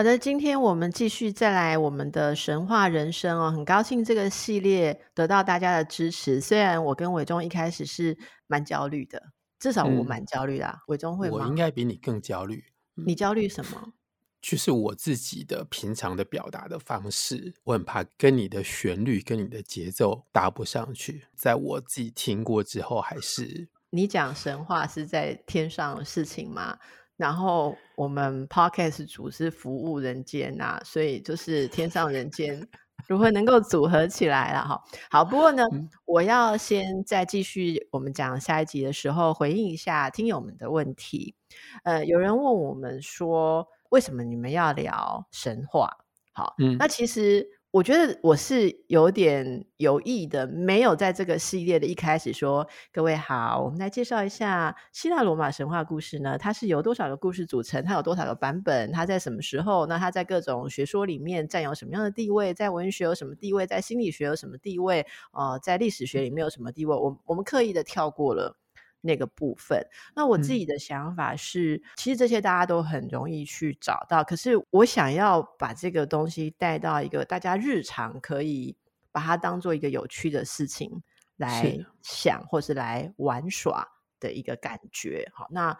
好的，今天我们继续再来我们的神话人生哦，很高兴这个系列得到大家的支持。虽然我跟伟忠一开始是蛮焦虑的，至少我蛮焦虑的。伟忠会吗？我应该比你更焦虑。你焦虑什么？就是我自己的平常的表达的方式，我很怕跟你的旋律、跟你的节奏搭不上去。在我自己听过之后，还是你讲神话是在天上的事情吗？然后我们 Podcast 组是服务人间呐、啊，所以就是天上人间 如何能够组合起来了哈？好，不过呢，嗯、我要先再继续我们讲下一集的时候回应一下听友们的问题。呃，有人问我们说，为什么你们要聊神话？好，嗯，那其实。我觉得我是有点有意的，没有在这个系列的一开始说：“各位好，我们来介绍一下希腊罗马神话故事呢。它是由多少个故事组成？它有多少个版本？它在什么时候？那它在各种学说里面占有什么样的地位？在文学有什么地位？在心理学有什么地位？呃，在历史学里面有什么地位？我我们刻意的跳过了。”那个部分，那我自己的想法是，嗯、其实这些大家都很容易去找到，可是我想要把这个东西带到一个大家日常可以把它当做一个有趣的事情来想，或是来玩耍的一个感觉。好，那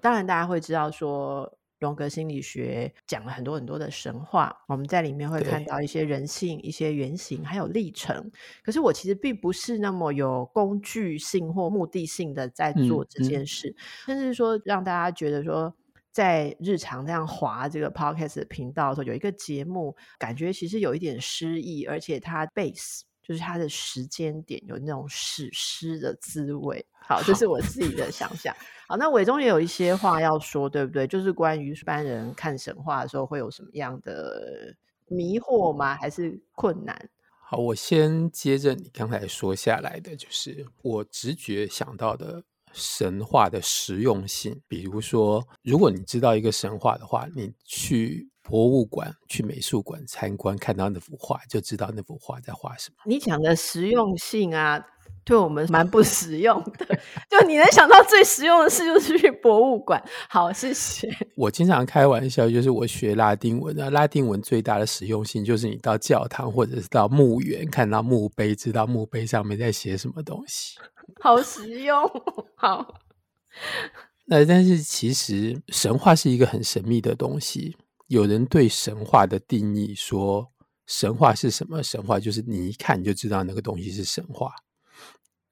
当然大家会知道说。荣格心理学讲了很多很多的神话，我们在里面会看到一些人性、一些原型，还有历程。可是我其实并不是那么有工具性或目的性的在做这件事，嗯嗯、甚至说让大家觉得说，在日常这样滑这个 podcast 的频道的时候，有一个节目，感觉其实有一点诗意，而且它 base。就是它的时间点有那种史诗的滋味，好，这是我自己的想象。好，那伟忠也有一些话要说，对不对？就是关于一般人看神话的时候会有什么样的迷惑吗？还是困难？好，我先接着你刚才说下来的，就是我直觉想到的神话的实用性。比如说，如果你知道一个神话的话，你去。博物馆去美术馆参观，看到那幅画，就知道那幅画在画什么。你讲的实用性啊，对我们蛮不实用的。就你能想到最实用的事，就是去博物馆。好，谢谢。我经常开玩笑，就是我学拉丁文啊，拉丁文最大的实用性就是你到教堂或者是到墓园，看到墓碑，知道墓碑上面在写什么东西。好实用。好。那但是其实神话是一个很神秘的东西。有人对神话的定义说，神话是什么？神话就是你一看你就知道那个东西是神话。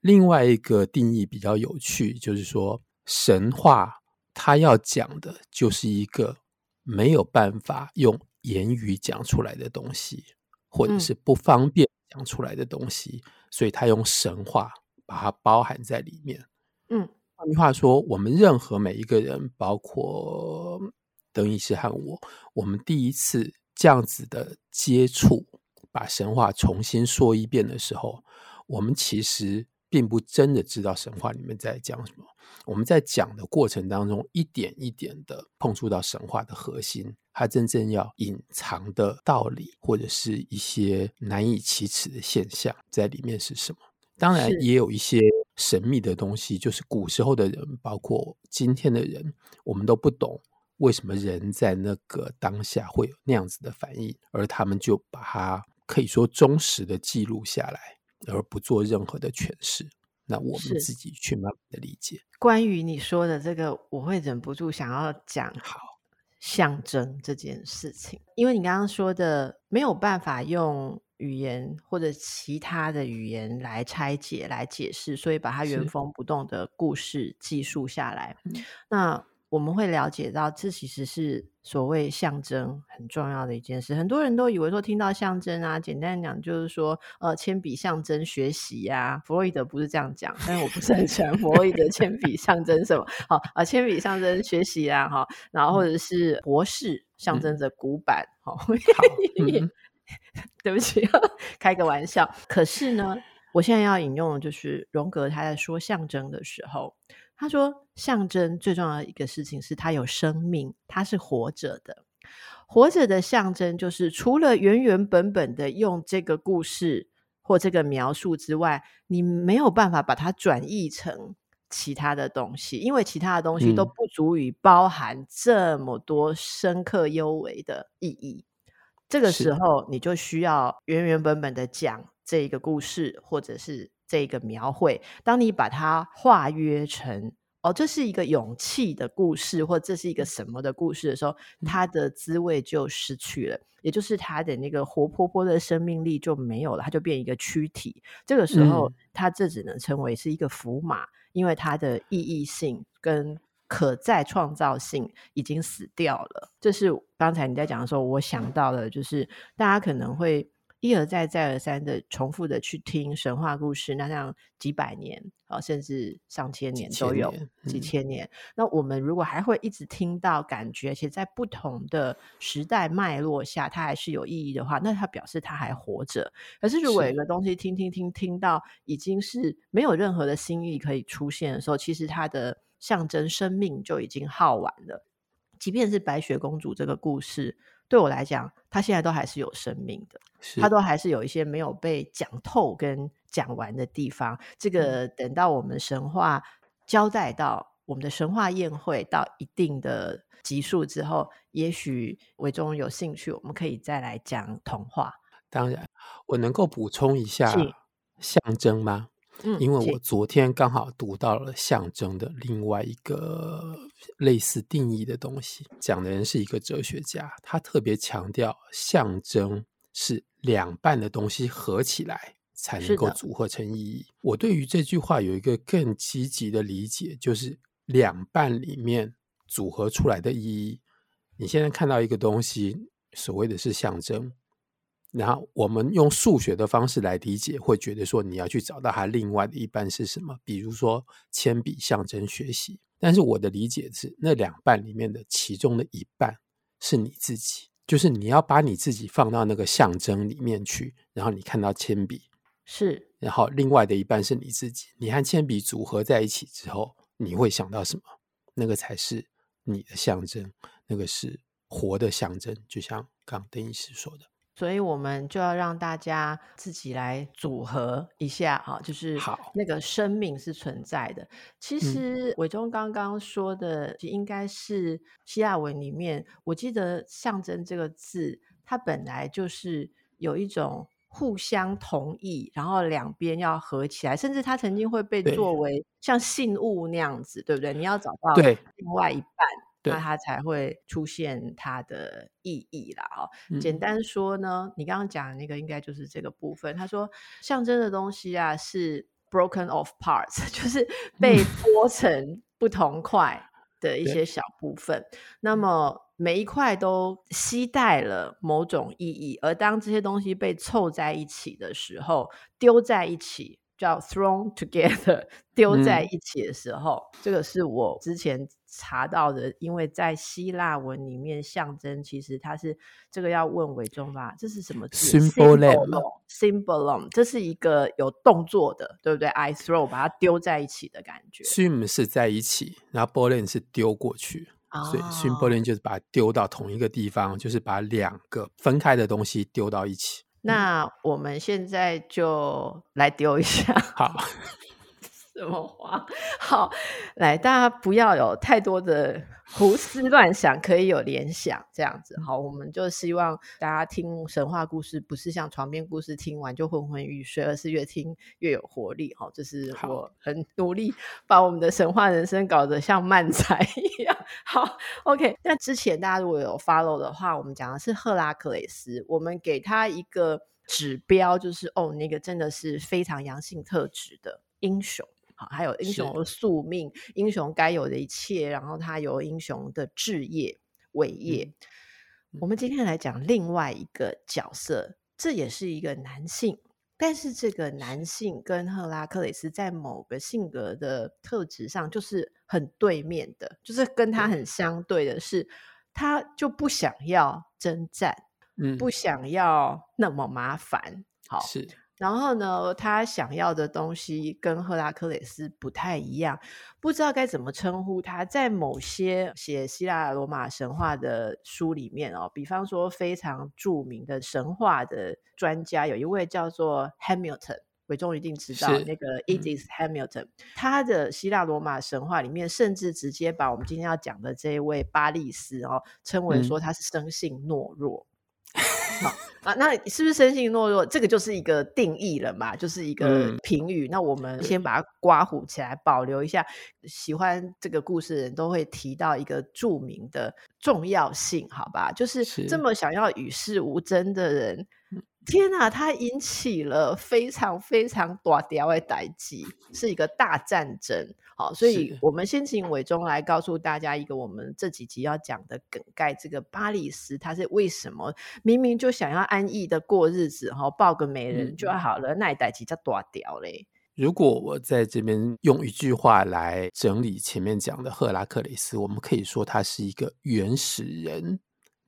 另外一个定义比较有趣，就是说神话它要讲的就是一个没有办法用言语讲出来的东西，或者是不方便讲出来的东西，嗯、所以他用神话把它包含在里面。嗯，换句话说，我们任何每一个人，包括。邓医师和我，我们第一次这样子的接触，把神话重新说一遍的时候，我们其实并不真的知道神话里面在讲什么。我们在讲的过程当中，一点一点的碰触到神话的核心，它真正要隐藏的道理，或者是一些难以启齿的现象在里面是什么？当然，也有一些神秘的东西，就是古时候的人，包括今天的人，我们都不懂。为什么人在那个当下会有那样子的反应，而他们就把它可以说忠实的记录下来，而不做任何的诠释？那我们自己去慢慢的理解。关于你说的这个，我会忍不住想要讲好象征这件事情，因为你刚刚说的没有办法用语言或者其他的语言来拆解、来解释，所以把它原封不动的故事记述下来。那我们会了解到，这其实是所谓象征很重要的一件事。很多人都以为说，听到象征啊，简单讲就是说，呃，铅笔象征学习呀、啊。弗洛伊德不是这样讲，但是我不是很喜欢弗洛伊德铅笔象征什么。好啊，铅笔象征学习啊，哈，然后或者是博士象征着古板，好，对不起，开个玩笑。可是呢，我现在要引用的就是荣格他在说象征的时候，他说象征最重要的一个事情是它有生命，它是活着的。活着的象征就是除了原原本本的用这个故事或这个描述之外，你没有办法把它转译成其他的东西，因为其他的东西都不足以包含这么多深刻幽微的意义。这个时候，你就需要原原本本的讲这一个故事，或者是这个描绘。当你把它化约成哦，这是一个勇气的故事，或这是一个什么的故事的时候，它的滋味就失去了，也就是它的那个活泼泼的生命力就没有了，它就变一个躯体。这个时候，它这只能称为是一个符码。因为它的意义性跟可再创造性已经死掉了，这是刚才你在讲的时候，我想到了，就是大家可能会。一而再、再而三的重复的去听神话故事，那像几百年啊，甚至上千年都有几千年。那我们如果还会一直听到，感觉其实在不同的时代脉络下，它还是有意义的话，那它表示它还活着。可是如果有一个东西听听听听到已经是没有任何的新意可以出现的时候，其实它的象征生命就已经耗完了。即便是白雪公主这个故事。对我来讲，它现在都还是有生命的，它都还是有一些没有被讲透跟讲完的地方。这个等到我们神话交代到我们的神话宴会到一定的集数之后，也许伟忠有兴趣，我们可以再来讲童话。当然，我能够补充一下象征吗？因为我昨天刚好读到了象征的另外一个类似定义的东西，讲的人是一个哲学家，他特别强调象征是两半的东西合起来才能够组合成意义。我对于这句话有一个更积极的理解，就是两半里面组合出来的意义。你现在看到一个东西，所谓的是象征。然后我们用数学的方式来理解，会觉得说你要去找到它另外的一半是什么？比如说铅笔象征学习，但是我的理解是那两半里面的其中的一半是你自己，就是你要把你自己放到那个象征里面去，然后你看到铅笔是，然后另外的一半是你自己，你和铅笔组合在一起之后，你会想到什么？那个才是你的象征，那个是活的象征，就像刚邓医师说的。所以我们就要让大家自己来组合一下哈，就是那个生命是存在的。其实伟忠刚刚说的，应该是希腊文里面，我记得“象征”这个字，它本来就是有一种互相同意，然后两边要合起来，甚至它曾经会被作为像信物那样子，对，对不对？你要找到另外一半。那它才会出现它的意义啦。哦，简单说呢，你刚刚讲的那个应该就是这个部分。他说，象征的东西啊是 broken off parts，就是被剥成不同块的一些小部分。那么每一块都携带了某种意义，而当这些东西被凑在一起的时候，丢在一起。叫 thrown together，丢在一起的时候，嗯，这个是我之前查到的。因为在希腊文里面，象征其实它是这个要问伟忠吧，这是什么字？symbolon，symbolon，这是一个有动作的，对不对？I throw，把它丢在一起的感觉。sym 是在一起，然后 bolon 是丢过去，哦，所以 symbolon 就是把它丢到同一个地方，就是把两个分开的东西丢到一起。那我们现在就来丢一下，好，什么话？好，来，大家不要有太多的胡思乱想，可以有联想，这样子。好，我们就希望大家听神话故事，不是像床边故事听完就昏昏欲睡，而是越听越有活力。好，这是我很努力把我们的神话人生搞得像漫才一样。好，OK。那之前大家如果有 follow 的话，我们讲的是赫拉克雷斯，我们给他一个指标，就是哦，那个真的是非常阳性特质的英雄。好，还有英雄的宿命，英雄该有的一切，然后他有英雄的志业伟业。嗯。我们今天来讲另外一个角色，这也是一个男性。但是这个男性跟赫拉克雷斯在某个性格的特质上就是很对面的，就是跟他很相对的是，他就不想要征战，嗯，不想要那么麻烦。好，是。然后呢，他想要的东西跟赫拉克勒斯不太一样，不知道该怎么称呼他。在某些写希腊罗马神话的书里面哦，比方说非常著名的神话的专家，有一位叫做 Hamilton，伟忠一定知道那个 Edith Hamilton，嗯。他的希腊罗马神话里面，甚至直接把我们今天要讲的这一位巴利斯哦，称为说他是生性懦弱。嗯好啊，那是不是生性懦弱？这个就是一个定义了嘛，就是一个评语。嗯、那我们先把它刮糊起来，保留一下。喜欢这个故事的人都会提到一个著名的重要性，好吧？就是这么想要与世无争的人。天啊，他引起了非常非常大条的代志，是一个大战争。好，所以我们先请伟忠来告诉大家一个我们这几集要讲的梗概。这个巴里斯他是为什么明明就想要安逸的过日子，哈，抱个美人就好了，那代志叫大条嘞。如果我在这边用一句话来整理前面讲的赫拉克雷斯，我们可以说他是一个原始人。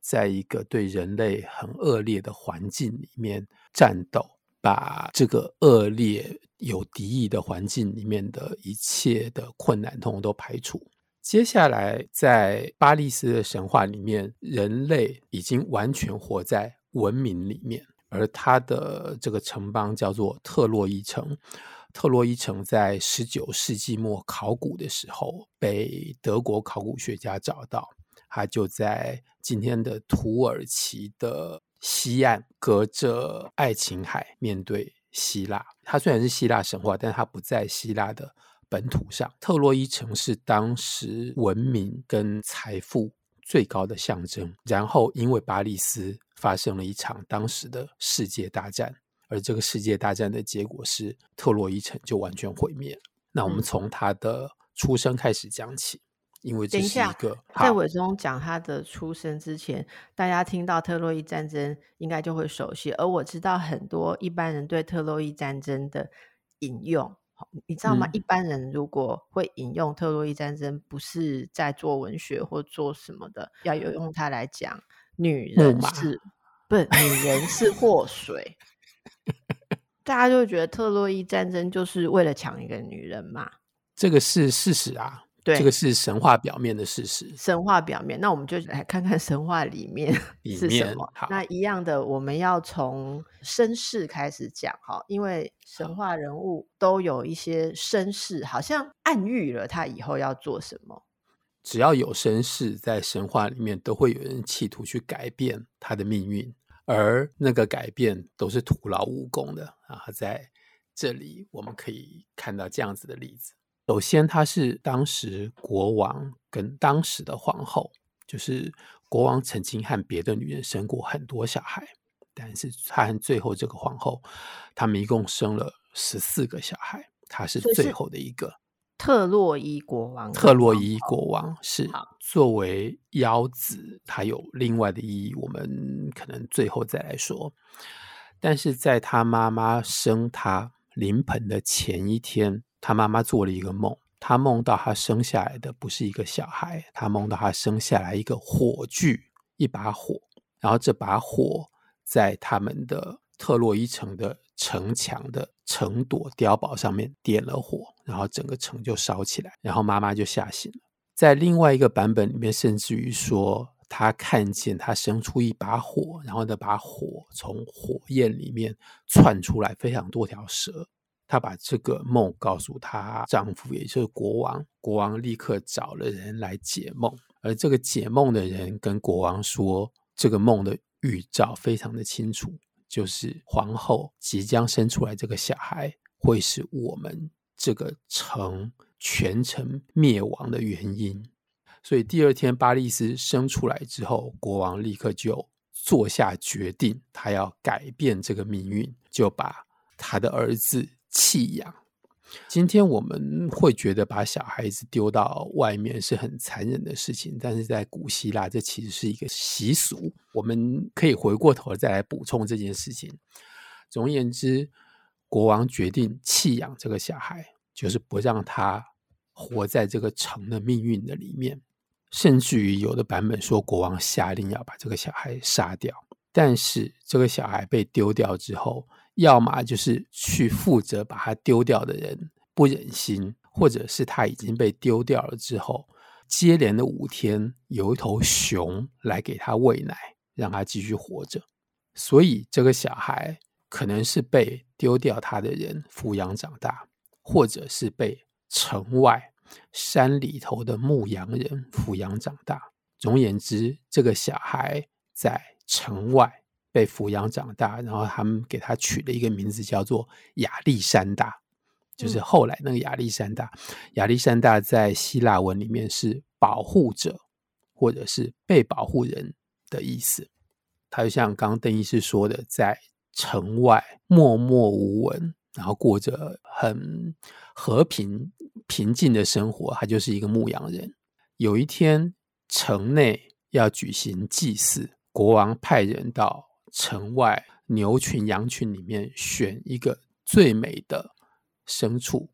在一个对人类很恶劣的环境里面战斗，把这个恶劣有敌意的环境里面的一切的困难通通都排除。接下来，在巴利斯的神话里面，人类已经完全活在文明里面，而他的这个城邦叫做特洛伊城。特洛伊城在十九世纪末考古的时候，被德国考古学家找到。它就在今天的土耳其的西岸，隔着爱琴海，面对希腊。它虽然是希腊神话，但它不在希腊的本土上。特洛伊城是当时文明跟财富最高的象征。然后，因为巴利斯发生了一场当时的世界大战，而这个世界大战的结果是特洛伊城就完全毁灭。那我们从他的出生开始讲起。因为这是一个，在伟忠讲他的出生之前，大家听到特洛伊战争应该就会熟悉。而我知道很多一般人对特洛伊战争的引用，你知道吗？嗯、一般人如果会引用特洛伊战争，不是在做文学或做什么的，要有用它来讲，女人是不是女人是祸水，大家就会觉得特洛伊战争就是为了抢一个女人嘛？这个是事实啊。对，这个是神话表面的事实。神话表面，那我们就来看看神话里面 是什么。那一样的，我们要从身世开始讲哈，因为神话人物都有一些身世，好像暗喻了他以后要做什么。只要有身世，在神话里面都会有人企图去改变他的命运，而那个改变都是徒劳无功的啊！在这里我们可以看到这样子的例子。首先，他是当时国王跟当时的皇后，就是国王曾经和别的女人生过很多小孩，但是他和最后这个皇后，他们一共生了十四个小孩，他是最后的一个。特洛伊国王，特洛伊国王是作为幺子，他有另外的意义，我们可能最后再来说。但是在他妈妈生他临盆的前一天。他妈妈做了一个梦，他梦到他生下来的不是一个小孩，他梦到他生下来一个火炬，一把火，然后这把火在他们的特洛伊城的城墙的城垛碉堡上面点了火，然后整个城就烧起来，然后妈妈就吓醒了。在另外一个版本里面，甚至于说他看见他生出一把火，然后那把火从火焰里面窜出来非常多条蛇。她把这个梦告诉她丈夫，也就是国王。国王立刻找了人来解梦，而这个解梦的人跟国王说，这个梦的预兆非常的清楚，就是皇后即将生出来这个小孩，会是我们这个城全城灭亡的原因。所以第二天巴利斯生出来之后，国王立刻就做下决定，他要改变这个命运，就把他的儿子。弃养。今天我们会觉得把小孩子丢到外面是很残忍的事情，但是在古希腊，这其实是一个习俗。我们可以回过头再来补充这件事情。总而言之，国王决定弃养这个小孩，就是不让他活在这个城的命运的里面。甚至于有的版本说，国王下令要把这个小孩杀掉。但是这个小孩被丢掉之后，要么就是去负责把它丢掉的人不忍心，或者是他已经被丢掉了之后，接连的五天有一头熊来给他喂奶，让他继续活着。所以这个小孩可能是被丢掉他的人抚养长大，或者是被城外山里头的牧羊人抚养长大。总而言之，这个小孩在城外。被抚养长大，然后他们给他取了一个名字，叫做亚历山大，就是后来那个亚历山大。亚历山大在希腊文里面是保护者，或者是被保护人的意思。他就像刚刚邓医师说的，在城外默默无闻，然后过着很和平平静的生活。他就是一个牧羊人。有一天，城内要举行祭祀，国王派人到。城外牛群、羊群里面选一个最美的牲畜，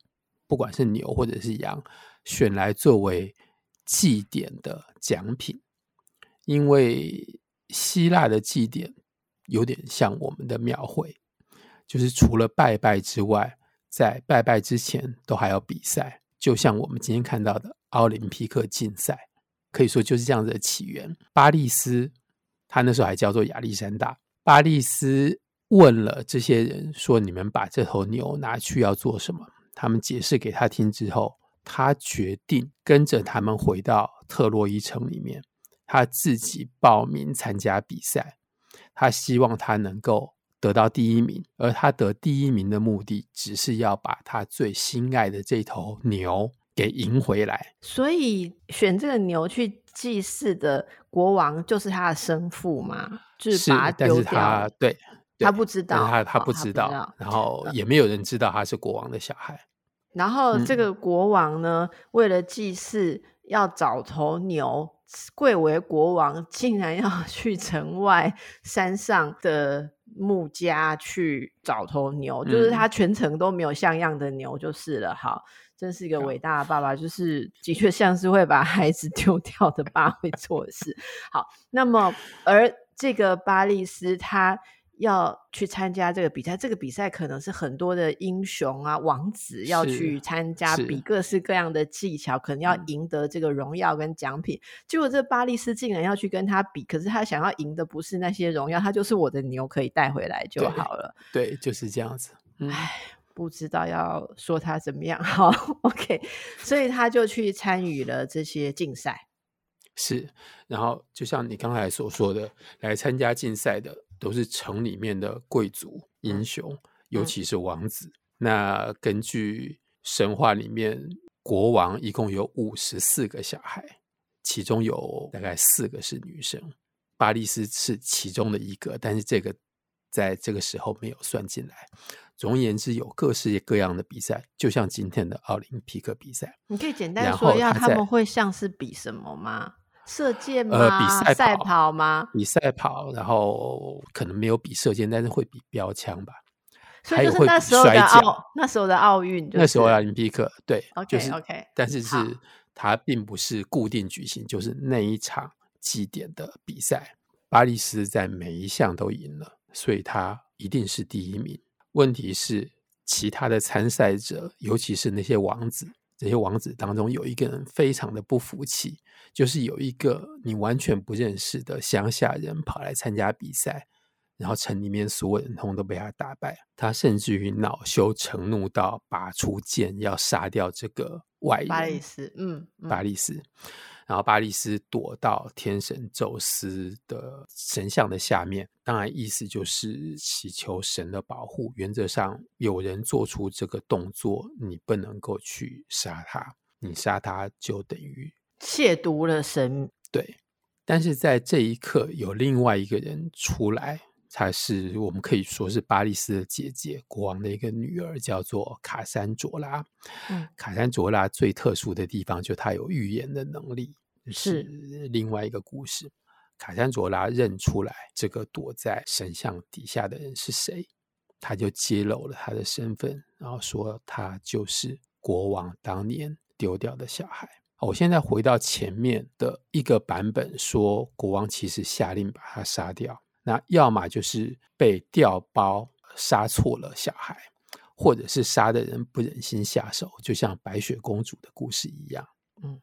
不管是牛或者是羊，选来作为祭典的奖品。因为希腊的祭典有点像我们的庙会，就是除了拜拜之外，在拜拜之前都还要比赛，就像我们今天看到的奥林匹克竞赛，可以说就是这样子的起源。巴利斯，他那时候还叫做亚历山大。巴利斯问了这些人说：“你们把这头牛拿去要做什么？”他们解释给他听之后，他决定跟着他们回到特洛伊城里面，他自己报名参加比赛。他希望他能够得到第一名，而他得第一名的目的，只是要把他最心爱的这头牛给赢回来。所以选这个牛去祭祀的国王，就是他的生父吗？是把他丢掉，但是他对，对他不知道，他他不知道，哦、知道然后也没有人知道他是国王的小孩。然后这个国王呢，嗯、为了祭祀要找头牛，贵为国王，竟然要 去城外山上的牧家去找头牛，嗯、就是他全程都没有像样的牛，就是了。好，真是一个伟大的爸爸，就是的确像是会把孩子 丢掉的爸会做的事。好，那么而。这个巴利斯他要去参加这个比赛，这个比赛可能是很多的英雄啊、王子要去参加，比各式各样的技巧，可能要赢得这个荣耀跟奖品。结果这巴利斯竟然要去跟他比，可是他想要赢的不是那些荣耀，他就是我的牛可以带回来就好了。对，对，就是这样子。嗯，唉，不知道要说他怎么样。好，OK，所以他就去参与了这些竞赛。是，然后就像你刚才所说的，来参加竞赛的都是城里面的贵族、英雄，尤其是王子。嗯、那根据神话里面，国王一共有五十四个小孩，其中有大概四个是女生。巴利斯是其中的一个，但是这个在这个时候没有算进来。总而言之，有各式各样的比赛，就像今天的奥林匹克比赛。你可以简单说一下，他们会像是比什么吗？射箭吗？呃，比赛赛跑吗？比赛跑，然后可能没有比射箭，但是会比标枪吧。所以就是那时候的奥，那时候的奥运，那时候奥林匹克，对就是 OK。但是是它并不是固定举行，就是那一场祭典的比赛，巴利斯在每一项都赢了，所以他一定是第一名。问题是，其他的参赛者，尤其是那些王子。这些王子当中有一个人非常的不服气，就是有一个你完全不认识的乡下人跑来参加比赛，然后城里面所有人通通都被他打败，他甚至于恼羞成怒到拔出剑要杀掉这个外人。巴利斯，嗯，嗯，巴利斯。然后巴利斯躲到天神宙斯的神像的下面，当然意思就是祈求神的保护。原则上，有人做出这个动作，你不能够去杀他，你杀他就等于亵渎了神。对，但是在这一刻，有另外一个人出来。她是我们可以说是巴利斯的姐姐，国王的一个女儿，叫做卡珊卓拉。嗯，卡珊卓拉最特殊的地方，就她有预言的能力，是另外一个故事。卡珊卓拉认出来这个躲在神像底下的人是谁，他就揭露了他的身份，然后说他就是国王当年丢掉的小孩。我现在回到前面的一个版本，说国王其实下令把他杀掉。那要么就是被调包杀错了小孩，或者是杀的人不忍心下手，就像白雪公主的故事一样。嗯，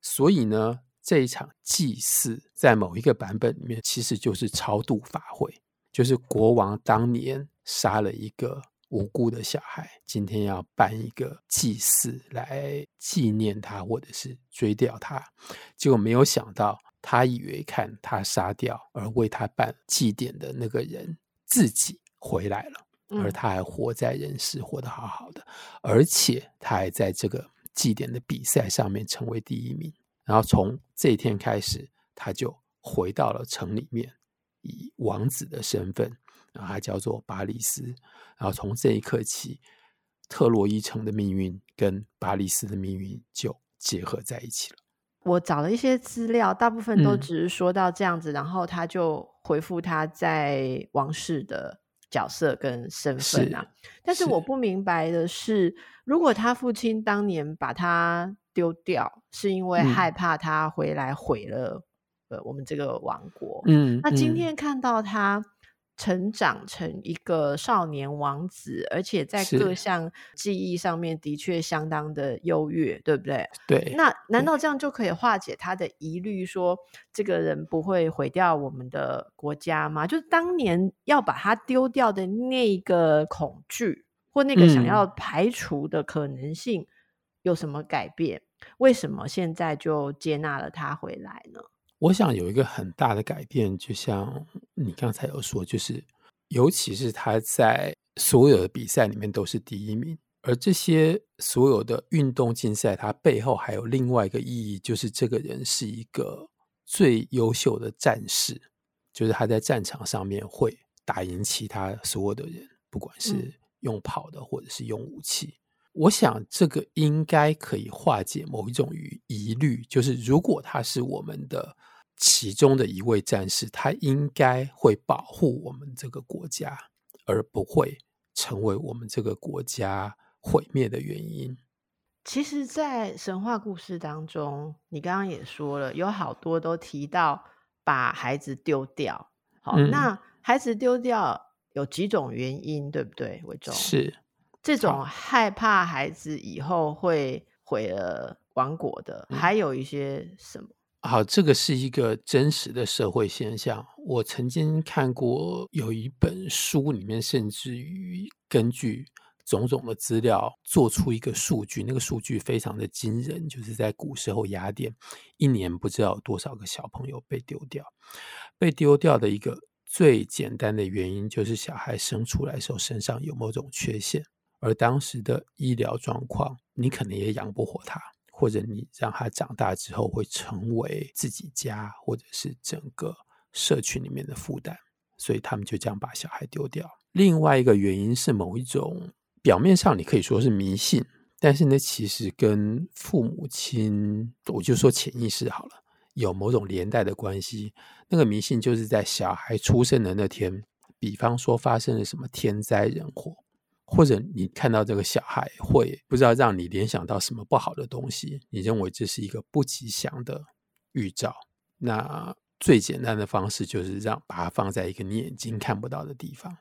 所以呢，这一场祭祀在某一个版本里面，其实就是超度法会，就是国王当年杀了一个无辜的小孩，今天要办一个祭祀来纪念他，或者是追悼他，结果没有想到。他以为看他杀掉而为他办祭典的那个人自己回来了，而他还活在人世，活得好好的，而且他还在这个祭典的比赛上面成为第一名。然后从这一天开始，他就回到了城里面，以王子的身份，然后他叫做巴里斯。然后从这一刻起，特洛伊城的命运跟巴里斯的命运就结合在一起了。我找了一些资料，大部分都只是说到这样子，嗯、然后他就回复他在王室的角色跟身份啊。是但是我不明白的是，是如果他父亲当年把他丢掉，是因为害怕他回来毁了、嗯、呃我们这个王国。嗯，那今天看到他。成长成一个少年王子，而且在各项技艺上面的确相当的优越，对不对？对。那难道这样就可以化解他的疑虑，说这个人不会毁掉我们的国家吗？就是当年要把他丢掉的那个恐惧，或那个想要排除的可能性，有什么改变？嗯、为什么现在就接纳了他回来呢？我想有一个很大的改变，就像你刚才有说，就是尤其是他在所有的比赛里面都是第一名，而这些所有的运动竞赛，它背后还有另外一个意义，就是这个人是一个最优秀的战士，就是他在战场上面会打赢其他所有的人，不管是用跑的或者是用武器。我想这个应该可以化解某一种疑虑，就是如果他是我们的。其中的一位战士，他应该会保护我们这个国家，而不会成为我们这个国家毁灭的原因。其实，在神话故事当中，你刚刚也说了，有好多都提到把孩子丢掉。好，嗯、那孩子丢掉有几种原因，对不对？伟忠是这种害怕孩子以后会毁了王国的，嗯、还有一些什么？好，这个是一个真实的社会现象。我曾经看过有一本书，里面甚至于根据种种的资料做出一个数据，那个数据非常的惊人，就是在古时候雅典，一年不知道有多少个小朋友被丢掉。被丢掉的一个最简单的原因，就是小孩生出来的时候身上有某种缺陷，而当时的医疗状况，你可能也养不活他。或者你让他长大之后会成为自己家或者是整个社群里面的负担，所以他们就这样把小孩丢掉。另外一个原因是某一种表面上你可以说是迷信，但是呢，其实跟父母亲，我就说潜意识好了，有某种连带的关系。那个迷信就是在小孩出生的那天，比方说发生了什么天灾人祸。或者你看到这个小孩会不知道让你联想到什么不好的东西，你认为这是一个不吉祥的预兆。那最简单的方式就是让把它放在一个你眼睛看不到的地方。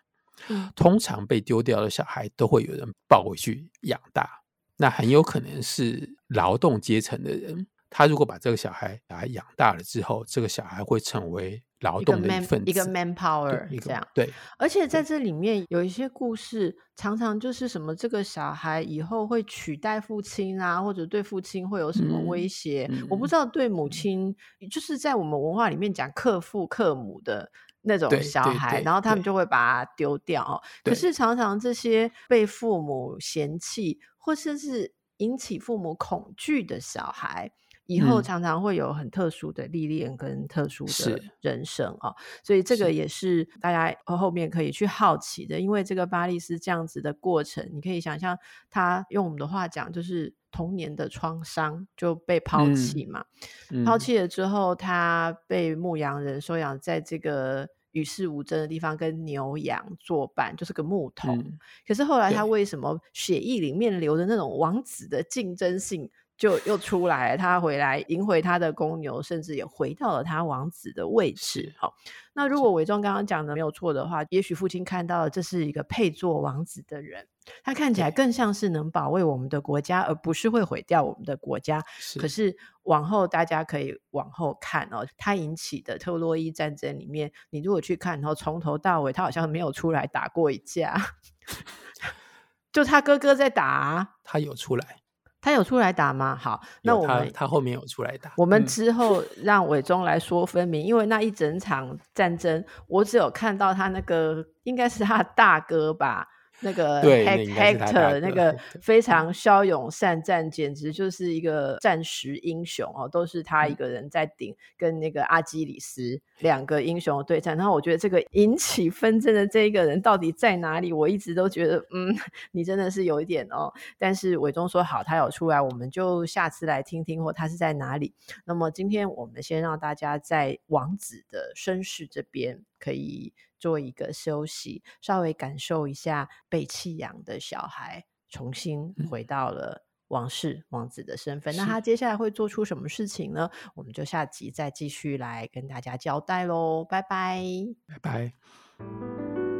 嗯，通常被丢掉的小孩都会有人抱回去养大，那很有可能是劳动阶层的人。他如果把这个小孩把他养大了之后，这个小孩会成为劳动的一份子，一个 man power 这样。对，而且在这里面有一些故事，常常就是什么这个小孩以后会取代父亲啊，或者对父亲会有什么威胁。嗯、我不知道对母亲，嗯、就是在我们文化里面讲克父克母的那种小孩，然后他们就会把他丢掉。可是常常这些被父母嫌弃，或甚至引起父母恐惧的小孩。以后常常会有很特殊的历练跟特殊的人生哦，所以这个也是大家后面可以去好奇的。因为这个巴利斯这样子的过程，你可以想象他用我们的话讲，就是童年的创伤就被抛弃嘛。嗯、抛弃了之后，他被牧羊人收养在这个与世无争的地方，跟牛羊作伴，就是个牧童。嗯、可是后来他为什么血液里面流的那种王子的竞争性？就又出来，他回来赢回他的公牛，甚至也回到了他王子的位置。好，那如果伪装刚刚讲的没有错的话，也许父亲看到了这是一个配做王子的人，他看起来更像是能保卫我们的国家，而不是会毁掉我们的国家。是。可是往后大家可以往后看哦，他引起的特洛伊战争里面，你如果去看，然后从头到尾他好像没有出来打过一架，就他哥哥在打，他有出来。他有出来打吗？好，那我们他，他后面有出来打。我们之后让伟忠来说分明，嗯、因为那一整场战争，我只有看到他那个应该是他大哥吧。那个 Hector 那个 非常骁勇善战，简直就是一个战时英雄哦，都是他一个人在顶，跟那个阿基里斯两个英雄对战。然后我觉得这个引起纷争的这一个人到底在哪里？我一直都觉得，嗯，你真的是有一点哦。但是伟忠说好，他有出来，我们就下次来听听，或他是在哪里。那么今天我们先让大家在王子的身世这边可以。做一个休息，稍微感受一下被弃养的小孩重新回到了王室王子的身份。嗯、那他接下来会做出什么事情呢？我们就下集再继续来跟大家交代喽。拜拜，拜拜。